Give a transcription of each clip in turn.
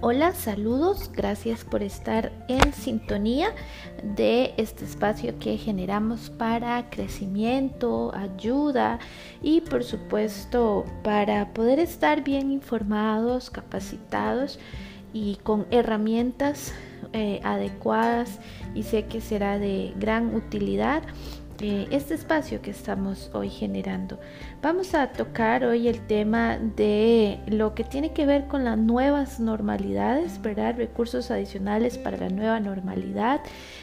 Hola, saludos, gracias por estar en sintonía de este espacio que generamos para crecimiento, ayuda y por supuesto para poder estar bien informados, capacitados y con herramientas eh, adecuadas. Y sé que será de gran utilidad este espacio que estamos hoy generando. Vamos a tocar hoy el tema de lo que tiene que ver con las nuevas normalidades, ¿verdad? Recursos adicionales para la nueva normalidad,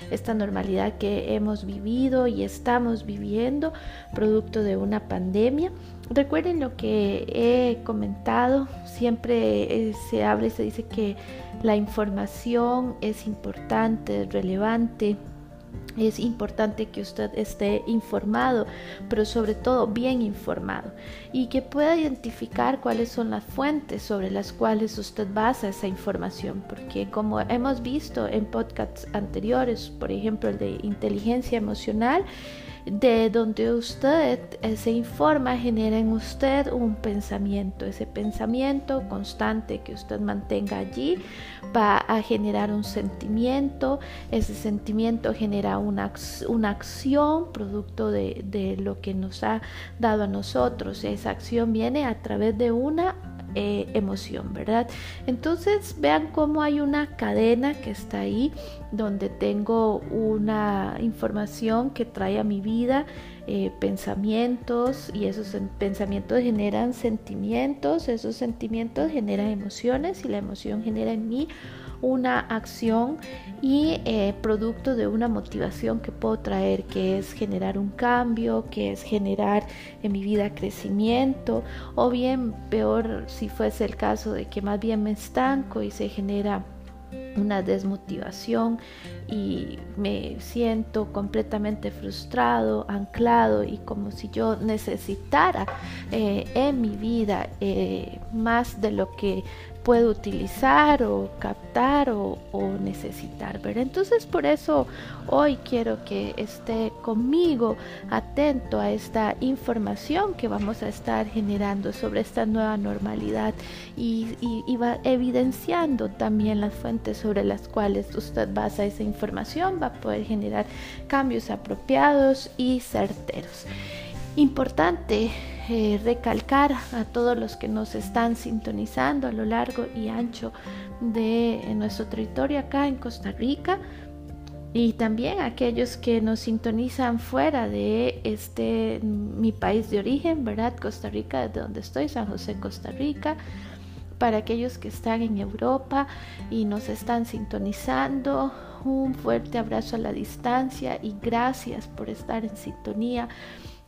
esta normalidad que hemos vivido y estamos viviendo producto de una pandemia. Recuerden lo que he comentado, siempre eh, se habla y se dice que la información es importante, es relevante, es importante que usted esté informado, pero sobre todo bien informado y que pueda identificar cuáles son las fuentes sobre las cuales usted basa esa información, porque como hemos visto en podcasts anteriores, por ejemplo el de inteligencia emocional, de donde usted se informa genera en usted un pensamiento. Ese pensamiento constante que usted mantenga allí va a generar un sentimiento. Ese sentimiento genera una, una acción producto de, de lo que nos ha dado a nosotros. Esa acción viene a través de una eh, emoción, ¿verdad? Entonces vean cómo hay una cadena que está ahí donde tengo una información que trae a mi vida eh, pensamientos y esos pensamientos generan sentimientos, esos sentimientos generan emociones y la emoción genera en mí una acción y eh, producto de una motivación que puedo traer, que es generar un cambio, que es generar en mi vida crecimiento, o bien peor si fuese el caso de que más bien me estanco y se genera una desmotivación y me siento completamente frustrado, anclado y como si yo necesitara eh, en mi vida eh, más de lo que puedo utilizar o captar o, necesitar, ¿verdad? Entonces por eso hoy quiero que esté conmigo atento a esta información que vamos a estar generando sobre esta nueva normalidad y, y va evidenciando también las fuentes sobre las cuales usted basa esa información, va a poder generar cambios apropiados y certeros. Importante eh, recalcar a todos los que nos están sintonizando a lo largo y ancho de nuestro territorio acá en Costa Rica y también aquellos que nos sintonizan fuera de este mi país de origen, ¿verdad? Costa Rica, de donde estoy, San José, Costa Rica. Para aquellos que están en Europa y nos están sintonizando, un fuerte abrazo a la distancia y gracias por estar en sintonía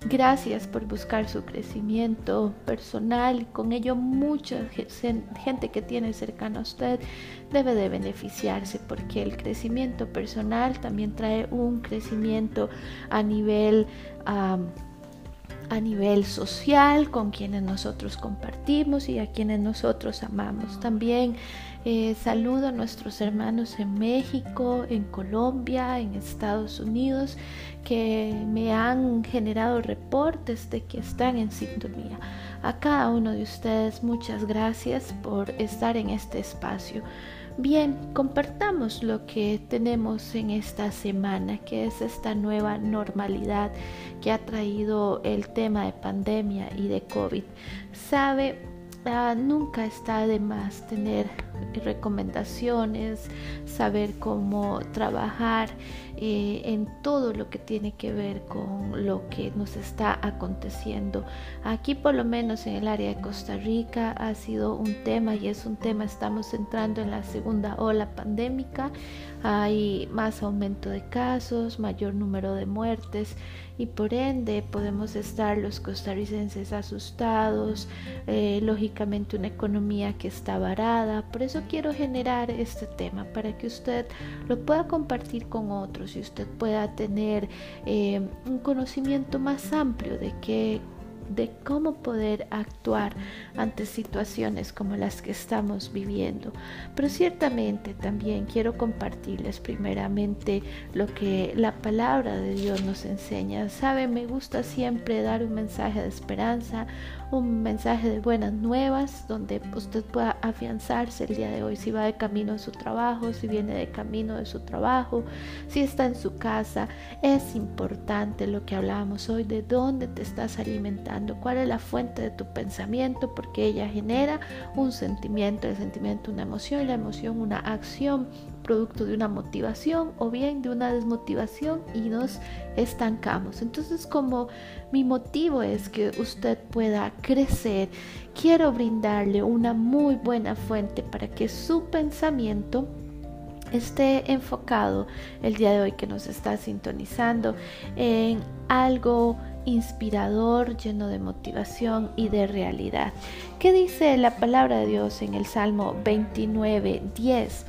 Gracias por buscar su crecimiento personal. Con ello mucha gente que tiene cercano a usted debe de beneficiarse porque el crecimiento personal también trae un crecimiento a nivel a nivel social con quienes nosotros compartimos y a quienes nosotros amamos. También eh, saludo a nuestros hermanos en México, en Colombia, en Estados Unidos, que me han generado reportes de que están en sintonía. A cada uno de ustedes muchas gracias por estar en este espacio. Bien, compartamos lo que tenemos en esta semana, que es esta nueva normalidad que ha traído el tema de pandemia y de COVID. Sabe, ah, nunca está de más tener recomendaciones, saber cómo trabajar eh, en todo lo que tiene que ver con lo que nos está aconteciendo. Aquí por lo menos en el área de Costa Rica ha sido un tema y es un tema, estamos entrando en la segunda ola pandémica, hay más aumento de casos, mayor número de muertes y por ende podemos estar los costarricenses asustados, eh, lógicamente una economía que está varada, por eso quiero generar este tema para que usted lo pueda compartir con otros y usted pueda tener eh, un conocimiento más amplio de qué de cómo poder actuar ante situaciones como las que estamos viviendo. Pero ciertamente también quiero compartirles primeramente lo que la palabra de Dios nos enseña. Sabe, me gusta siempre dar un mensaje de esperanza, un mensaje de buenas nuevas donde usted pueda afianzarse el día de hoy si va de camino a su trabajo, si viene de camino de su trabajo, si está en su casa. Es importante lo que hablábamos hoy de dónde te estás alimentando, cuál es la fuente de tu pensamiento, porque ella genera un sentimiento, el sentimiento una emoción y la emoción una acción producto de una motivación o bien de una desmotivación y nos estancamos. Entonces como mi motivo es que usted pueda crecer, quiero brindarle una muy buena fuente para que su pensamiento esté enfocado el día de hoy que nos está sintonizando en algo inspirador, lleno de motivación y de realidad. ¿Qué dice la palabra de Dios en el Salmo 29, 10?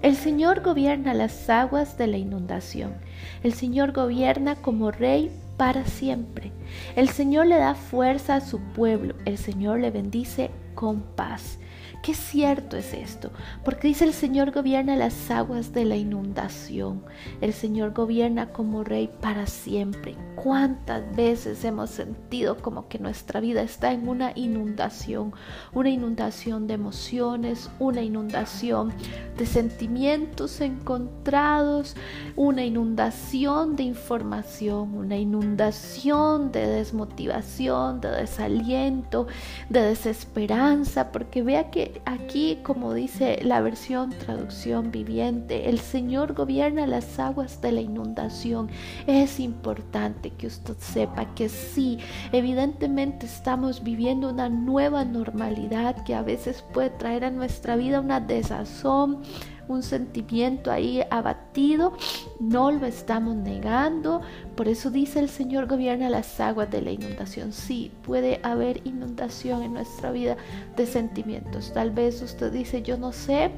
El Señor gobierna las aguas de la inundación. El Señor gobierna como rey para siempre. El Señor le da fuerza a su pueblo. El Señor le bendice con paz. Qué cierto es esto, porque dice el Señor gobierna las aguas de la inundación. El Señor gobierna como rey para siempre. ¿Cuántas veces hemos sentido como que nuestra vida está en una inundación? Una inundación de emociones, una inundación de sentimientos encontrados, una inundación de información, una inundación de desmotivación, de desaliento, de desesperanza, porque vea que aquí, como dice la versión traducción viviente, el Señor gobierna las aguas de la inundación. Es importante que usted sepa que sí, evidentemente estamos viviendo una nueva normalidad que a veces puede traer a nuestra vida una desazón, un sentimiento ahí abatido, no lo estamos negando. Por eso dice el Señor gobierna las aguas de la inundación. Sí, puede haber inundación en nuestra vida de sentimientos. Tal vez usted dice, yo no sé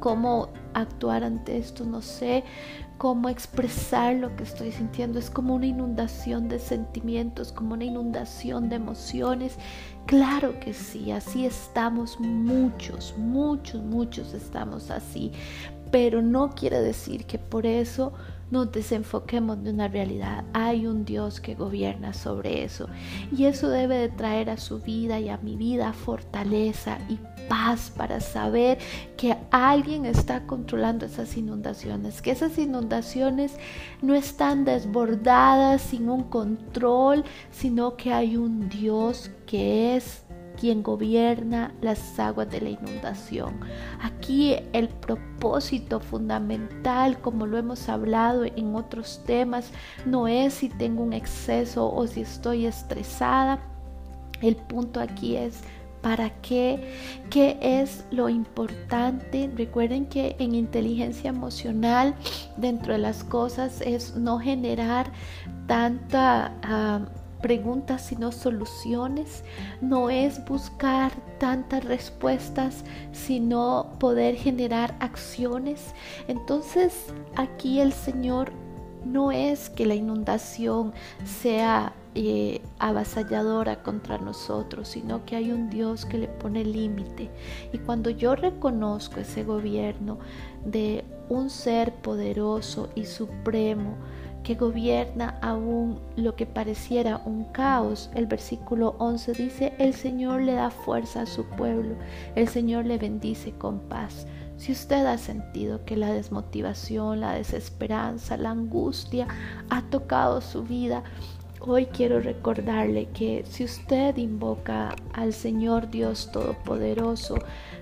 cómo actuar ante esto, no sé cómo expresar lo que estoy sintiendo. Es como una inundación de sentimientos, como una inundación de emociones. Claro que sí, así estamos muchos, muchos, muchos estamos así. Pero no quiere decir que por eso nos desenfoquemos de una realidad. Hay un Dios que gobierna sobre eso. Y eso debe de traer a su vida y a mi vida fortaleza y paz para saber que alguien está controlando esas inundaciones, que esas inundaciones no están desbordadas sin un control, sino que hay un Dios que es quien gobierna las aguas de la inundación. Aquí el propósito fundamental, como lo hemos hablado en otros temas, no es si tengo un exceso o si estoy estresada. El punto aquí es ¿Para qué? ¿Qué es lo importante? Recuerden que en inteligencia emocional, dentro de las cosas, es no generar tanta... Ah, preguntas sino soluciones, no es buscar tantas respuestas sino poder generar acciones. Entonces aquí el Señor no es que la inundación sea eh, avasalladora contra nosotros, sino que hay un Dios que le pone límite. Y cuando yo reconozco ese gobierno de un ser poderoso y supremo, que gobierna aún lo que pareciera un caos. El versículo 11 dice, el Señor le da fuerza a su pueblo, el Señor le bendice con paz. Si usted ha sentido que la desmotivación, la desesperanza, la angustia ha tocado su vida, hoy quiero recordarle que si usted invoca al Señor Dios Todopoderoso,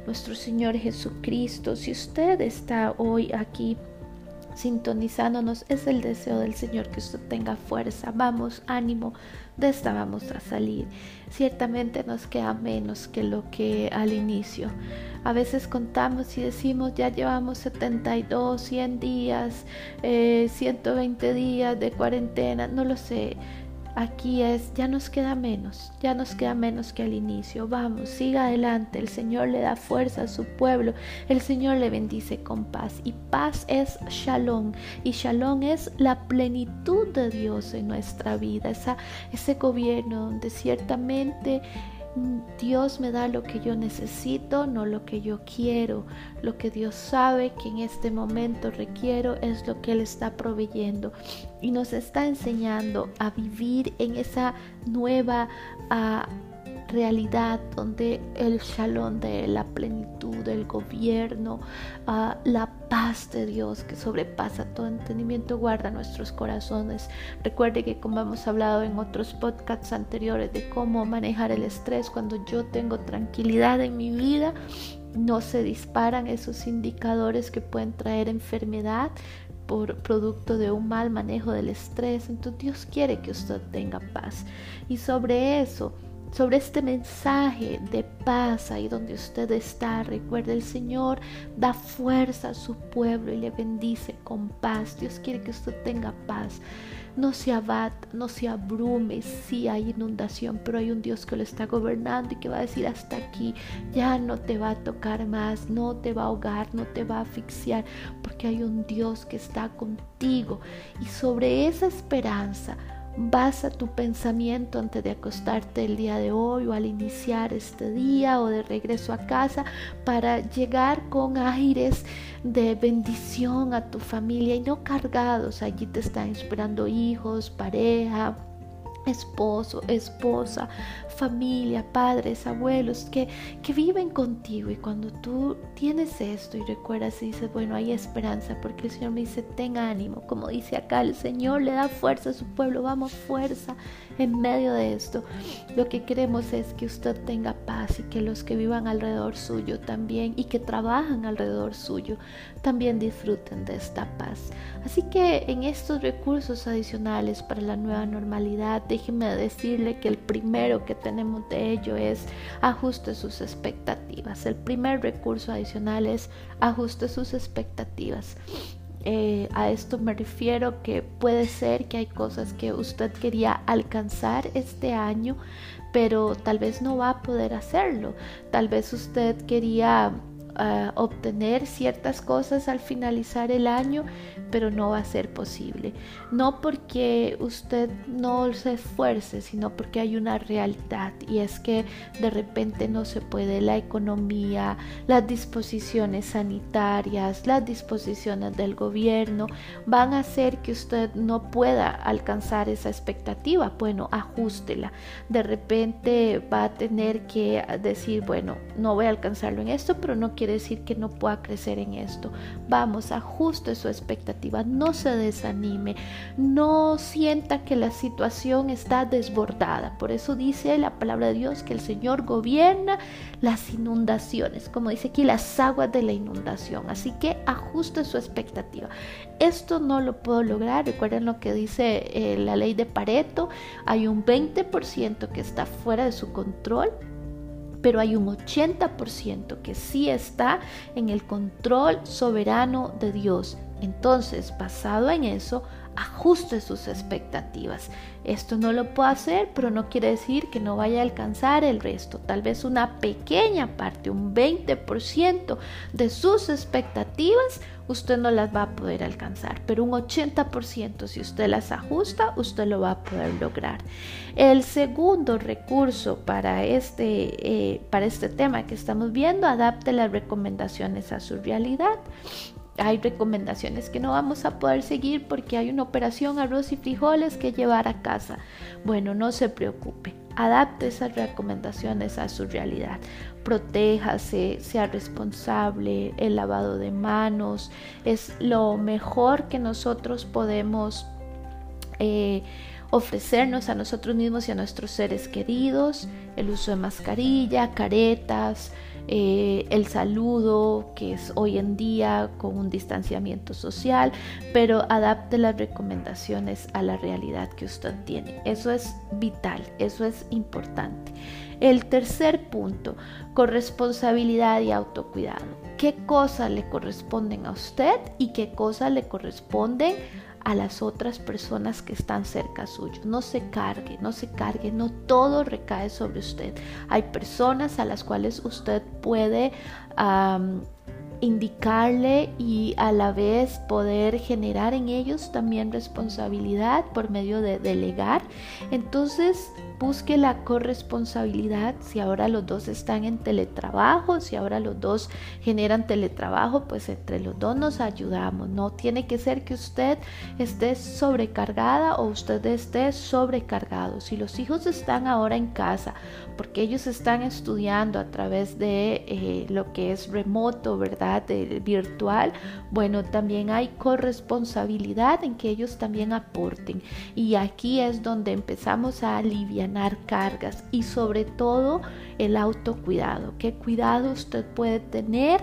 nuestro Señor Jesucristo, si usted está hoy aquí sintonizándonos, es el deseo del Señor que usted tenga fuerza. Vamos, ánimo, de esta vamos a salir. Ciertamente nos queda menos que lo que al inicio. A veces contamos y decimos, ya llevamos 72, 100 días, 120 eh, días de cuarentena, no lo sé. Aquí es, ya nos queda menos, ya nos queda menos que al inicio. Vamos, siga adelante. El Señor le da fuerza a su pueblo. El Señor le bendice con paz. Y paz es shalom. Y shalom es la plenitud de Dios en nuestra vida. Esa, ese gobierno donde ciertamente Dios me da lo que yo necesito, no lo que yo quiero. Lo que Dios sabe que en este momento requiero es lo que Él está proveyendo. Y nos está enseñando a vivir en esa nueva uh, realidad donde el shalom de la plenitud del gobierno, uh, la paz de Dios que sobrepasa todo entendimiento guarda nuestros corazones. Recuerde que como hemos hablado en otros podcasts anteriores de cómo manejar el estrés cuando yo tengo tranquilidad en mi vida, no se disparan esos indicadores que pueden traer enfermedad por producto de un mal manejo del estrés. Entonces Dios quiere que usted tenga paz. Y sobre eso, sobre este mensaje de paz ahí donde usted está. Recuerde, el Señor da fuerza a su pueblo y le bendice con paz. Dios quiere que usted tenga paz. No se abata, no se abrume. Sí hay inundación, pero hay un Dios que lo está gobernando y que va a decir hasta aquí. Ya no te va a tocar más, no te va a ahogar, no te va a asfixiar, porque hay un Dios que está contigo. Y sobre esa esperanza, Basa tu pensamiento antes de acostarte el día de hoy o al iniciar este día o de regreso a casa para llegar con aires de bendición a tu familia y no cargados. Allí te están esperando hijos, pareja, esposo, esposa, familia, padres, abuelos que, que viven contigo. Y cuando tú tienes esto y recuerdas y dices, bueno, hay esperanza, porque el Señor me dice, ten ánimo, como dice acá, el Señor le da fuerza a su pueblo, vamos, fuerza en medio de esto. Lo que queremos es que usted tenga paz y que los que vivan alrededor suyo también y que trabajan alrededor suyo también disfruten de esta paz. Así que en estos recursos adicionales para la nueva normalidad, déjeme decirle que el primero que tenemos de ello es ajuste sus expectativas. El primer recurso adicional es ajuste sus expectativas. Eh, a esto me refiero que puede ser que hay cosas que usted quería alcanzar este año, pero tal vez no va a poder hacerlo. Tal vez usted quería obtener ciertas cosas al finalizar el año, pero no va a ser posible. No porque usted no se esfuerce, sino porque hay una realidad y es que de repente no se puede la economía, las disposiciones sanitarias, las disposiciones del gobierno van a hacer que usted no pueda alcanzar esa expectativa. Bueno, ajustela. De repente va a tener que decir, bueno, no voy a alcanzarlo en esto, pero no quiero decir que no pueda crecer en esto. Vamos, ajuste su expectativa, no se desanime, no sienta que la situación está desbordada. Por eso dice la palabra de Dios que el Señor gobierna las inundaciones, como dice aquí, las aguas de la inundación. Así que ajuste su expectativa. Esto no lo puedo lograr. Recuerden lo que dice eh, la ley de Pareto. Hay un 20% que está fuera de su control pero hay un 80% que sí está en el control soberano de Dios. Entonces, basado en eso, ajuste sus expectativas. Esto no lo puedo hacer, pero no quiere decir que no vaya a alcanzar el resto. Tal vez una pequeña parte, un 20% de sus expectativas, usted no las va a poder alcanzar, pero un 80% si usted las ajusta, usted lo va a poder lograr. El segundo recurso para este, eh, para este tema que estamos viendo, adapte las recomendaciones a su realidad hay recomendaciones que no vamos a poder seguir porque hay una operación arroz y frijoles que llevar a casa. Bueno, no se preocupe, adapte esas recomendaciones a su realidad. Protéjase, sea responsable, el lavado de manos es lo mejor que nosotros podemos eh, ofrecernos a nosotros mismos y a nuestros seres queridos, el uso de mascarilla, caretas, eh, el saludo, que es hoy en día con un distanciamiento social, pero adapte las recomendaciones a la realidad que usted tiene. Eso es vital, eso es importante. El tercer punto, corresponsabilidad y autocuidado. ¿Qué cosas le corresponden a usted y qué cosas le corresponden a las otras personas que están cerca suyo. No se cargue, no se cargue, no todo recae sobre usted. Hay personas a las cuales usted puede indicarle y a la vez poder generar en ellos también responsabilidad por medio de delegar. Entonces, busque la corresponsabilidad. Si ahora los dos están en teletrabajo, si ahora los dos generan teletrabajo, pues entre los dos nos ayudamos. No tiene que ser que usted esté sobrecargada o usted esté sobrecargado. Si los hijos están ahora en casa, porque ellos están estudiando a través de eh, lo que es remoto, ¿verdad? De, virtual, bueno, también hay corresponsabilidad en que ellos también aporten. Y aquí es donde empezamos a aliviar cargas y sobre todo el autocuidado. ¿Qué cuidado usted puede tener?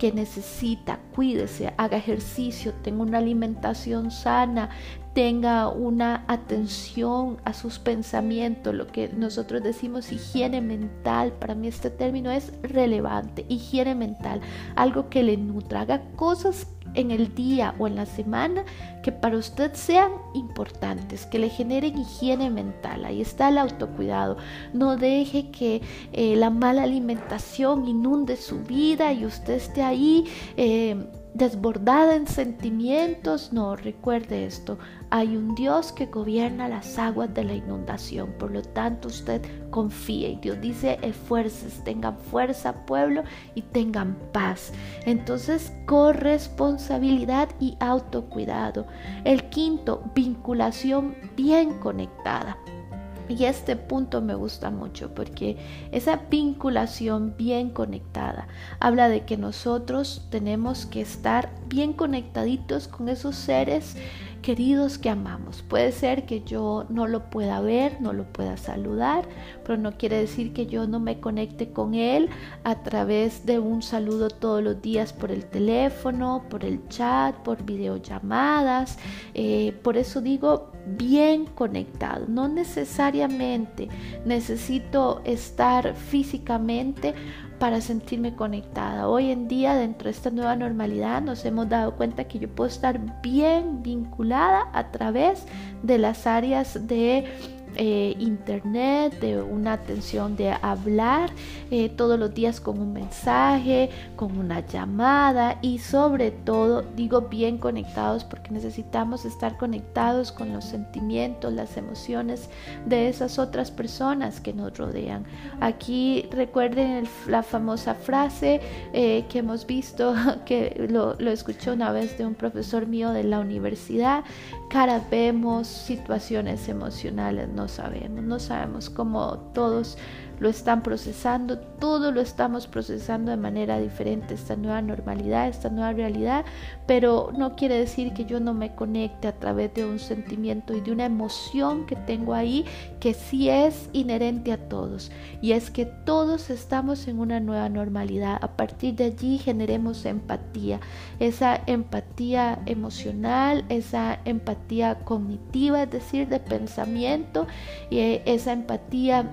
que necesita, cuídese, haga ejercicio, tenga una alimentación sana, tenga una atención a sus pensamientos, lo que nosotros decimos higiene mental, para mí este término es relevante, higiene mental, algo que le nutra, haga cosas en el día o en la semana que para usted sean importantes, que le generen higiene mental. Ahí está el autocuidado. No deje que eh, la mala alimentación inunde su vida y usted esté ahí. Eh, desbordada en sentimientos. No, recuerde esto. Hay un Dios que gobierna las aguas de la inundación. Por lo tanto, usted confíe. Y Dios dice, esfuerces, tengan fuerza, pueblo, y tengan paz. Entonces, corresponsabilidad y autocuidado. El quinto, vinculación bien conectada. Y este punto me gusta mucho porque esa vinculación bien conectada habla de que nosotros tenemos que estar bien conectaditos con esos seres queridos que amamos. Puede ser que yo no lo pueda ver, no lo pueda saludar, pero no quiere decir que yo no me conecte con él a través de un saludo todos los días por el teléfono, por el chat, por videollamadas. Eh, por eso digo bien conectado. No necesariamente necesito estar físicamente para sentirme conectada. Hoy en día, dentro de esta nueva normalidad, nos hemos dado cuenta que yo puedo estar bien vinculada a través de las áreas de eh, internet, de una atención de hablar eh, todos los días con un mensaje, con una llamada y sobre todo digo bien conectados porque necesitamos estar conectados con los sentimientos, las emociones de esas otras personas que nos rodean. Aquí recuerden la famosa frase eh, que hemos visto, que lo, lo escuché una vez de un profesor mío de la universidad, cara vemos, situaciones emocionales no sabemos, no sabemos cómo todos lo están procesando, todo lo estamos procesando de manera diferente, esta nueva normalidad, esta nueva realidad, pero no quiere decir que yo no me conecte a través de un sentimiento y de una emoción que tengo ahí que sí es inherente a todos y es que todos estamos en una nueva normalidad. A partir de allí generemos empatía, esa empatía emocional, esa empatía cognitiva, es decir, de pensamiento y esa empatía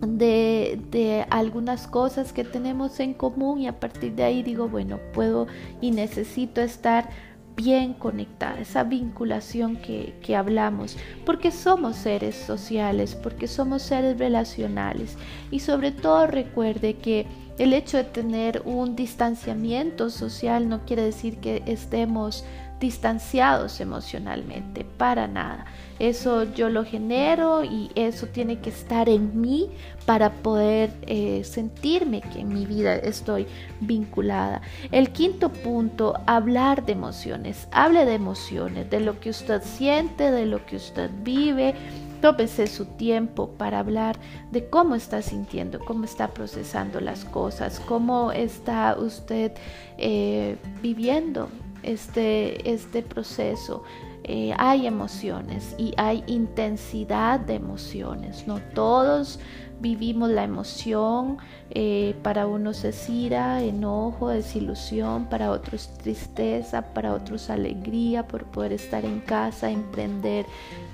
de, algunas cosas que tenemos en común y a partir de ahí digo, bueno, puedo y necesito estar bien conectada, esa vinculación que, que, hablamos, porque somos seres sociales, porque somos seres relacionales y sobre todo recuerde que el hecho de tener un distanciamiento social no quiere decir que estemos distanciados emocionalmente, para nada. Eso yo lo genero y eso tiene que estar en mí para poder eh, sentirme que en mi vida estoy vinculada. El quinto punto, hablar de emociones. Hable de emociones, de lo que usted siente, de lo que usted vive. Tómese su tiempo para hablar de cómo está sintiendo, cómo está procesando las cosas, cómo está usted eh, viviendo este, este proceso. Eh, hay emociones y hay intensidad de emociones. No todos vivimos la emoción, eh, para unos es ira, enojo, desilusión, para otros tristeza, para otros alegría por poder estar en casa, emprender.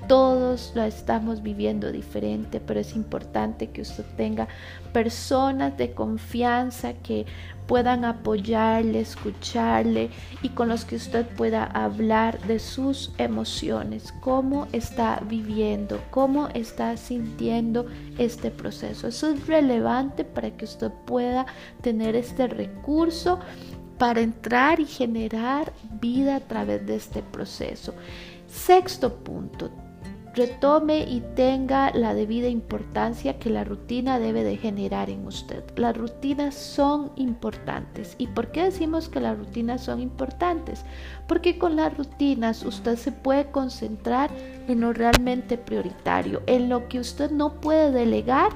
Todos lo estamos viviendo diferente, pero es importante que usted tenga personas de confianza que puedan apoyarle, escucharle y con los que usted pueda hablar de sus emociones, cómo está viviendo, cómo está sintiendo este proceso. Eso es relevante para que usted pueda tener este recurso para entrar y generar vida a través de este proceso. Sexto punto, retome y tenga la debida importancia que la rutina debe de generar en usted. Las rutinas son importantes. ¿Y por qué decimos que las rutinas son importantes? Porque con las rutinas usted se puede concentrar en lo realmente prioritario, en lo que usted no puede delegar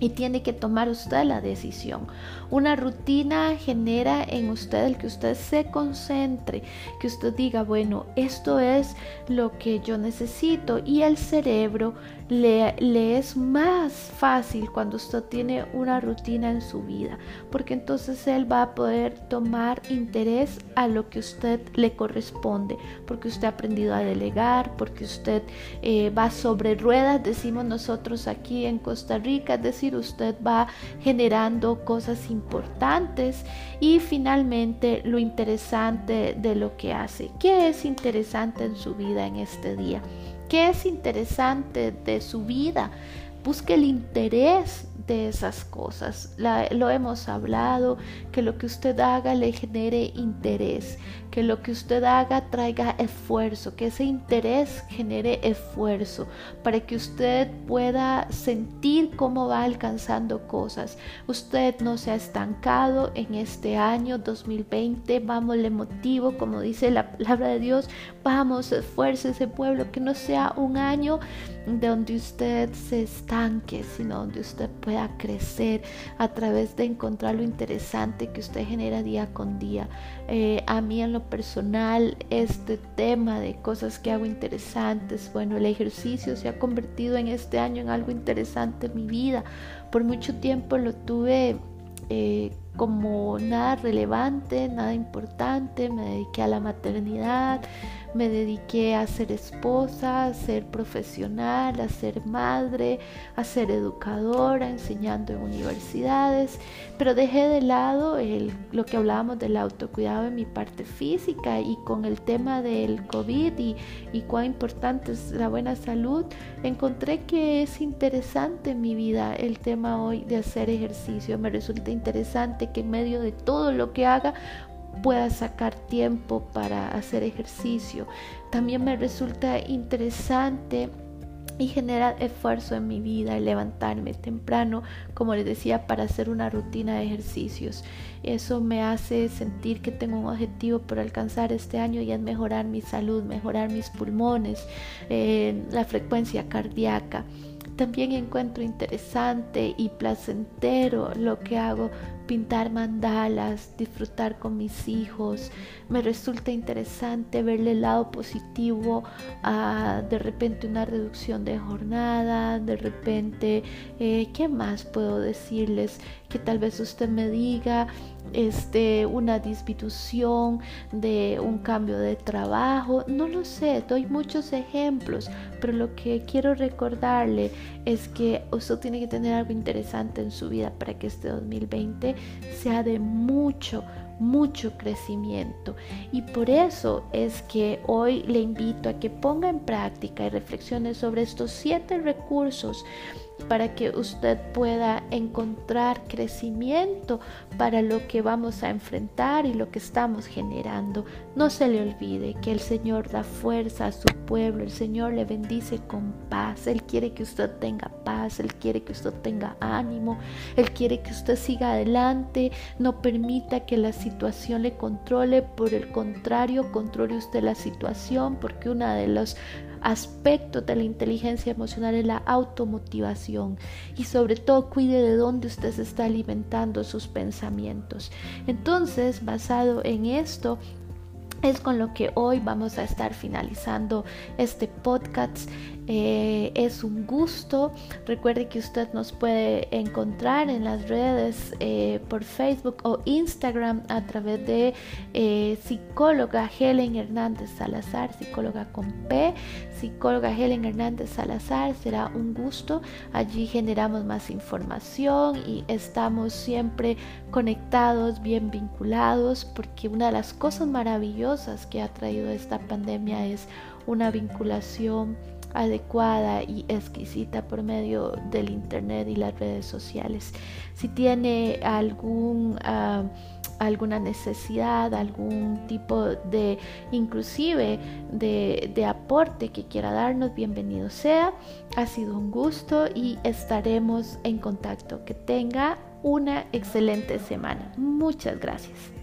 y tiene que tomar usted la decisión. Una rutina genera en usted el que usted se concentre, que usted diga, bueno, esto es lo que yo necesito y el cerebro le, le, es más fácil cuando usted tiene una rutina en su vida, porque entonces él va a poder tomar interés a lo que usted le corresponde, porque usted ha aprendido a delegar, porque usted eh, va sobre ruedas, decimos nosotros aquí en Costa Rica, es decir, usted va generando cosas importantes y finalmente lo interesante de lo que hace. ¿Qué es interesante en su vida en este día? ¿Qué es interesante de su vida? Busque el interés de esas cosas. lo hemos hablado, que lo que usted haga le genere interés, que lo que usted haga traiga esfuerzo, que ese interés genere esfuerzo para que usted pueda sentir cómo va alcanzando cosas. Usted no se ha estancado en este año 2020, vamos, le motivo, como dice la palabra de Dios, vamos, esfuerce ese pueblo, que no sea un año donde usted se estanque, sino donde usted pueda crecer a través de encontrar lo interesante que usted genera día con día. Eh, a mí en lo personal, este tema de cosas que hago interesantes, bueno, el ejercicio se ha convertido en este año en algo interesante en mi vida. Por mucho tiempo lo tuve... Eh, como nada relevante, nada importante, me dediqué a la maternidad, me dediqué a ser esposa, a ser profesional, a ser madre, a ser educadora, enseñando en universidades, pero dejé de lado lo que hablábamos del autocuidado en mi parte física y con el tema del COVID y cuán importante es la buena salud, encontré que es interesante en mi vida el tema hoy de hacer ejercicio. Me resulta interesante que en medio de todo lo que haga pueda sacar tiempo para hacer ejercicio. También me resulta interesante y genera esfuerzo en mi vida levantarme temprano, como les decía, para hacer una rutina de ejercicios. Eso me hace sentir que tengo un objetivo por alcanzar este año y es mejorar mi salud, mejorar mis pulmones, eh, la frecuencia cardíaca. También encuentro interesante y placentero lo que hago pintar mandalas, disfrutar con mis hijos. Me resulta interesante verle el lado positivo a de repente una reducción de jornada, de repente, eh, ¿qué más puedo decirles? Que tal vez usted me diga, este, una disminución de un cambio de trabajo, no lo sé, doy muchos ejemplos, pero lo que quiero recordarle es que usted tiene que tener algo interesante en su vida para que este 2020 sea de mucho, mucho crecimiento. Y por eso es que hoy le invito a que ponga en práctica y reflexione sobre estos siete recursos para que usted pueda encontrar crecimiento para lo que vamos a enfrentar y lo que estamos generando. No se le olvide que el Señor da fuerza a su pueblo, el Señor le bendice con paz, Él quiere que usted tenga paz, Él quiere que usted tenga ánimo, Él quiere que usted siga adelante, no permita que la situación le controle, por el contrario, controle usted la situación, porque una de las aspecto de la inteligencia emocional es la automotivación y sobre todo cuide de dónde usted se está alimentando sus pensamientos. Entonces, basado en esto, es con lo que hoy vamos a estar finalizando este podcast. Eh, es un gusto. Recuerde que usted nos puede encontrar en las redes eh, por Facebook o Instagram a través de eh, psicóloga Helen Hernández Salazar, psicóloga con P, psicóloga Helen Hernández Salazar. Será un gusto. Allí generamos más información y estamos siempre conectados, bien vinculados, porque una de las cosas maravillosas que ha traído esta pandemia es una vinculación adecuada y exquisita por medio del internet y las redes sociales. Si tiene algún ah, alguna necesidad, algún tipo de inclusive de, de, aporte que quiera darnos, bienvenido sea. Ha sido un gusto y estaremos en contacto. Que tenga una excelente semana. Muchas gracias.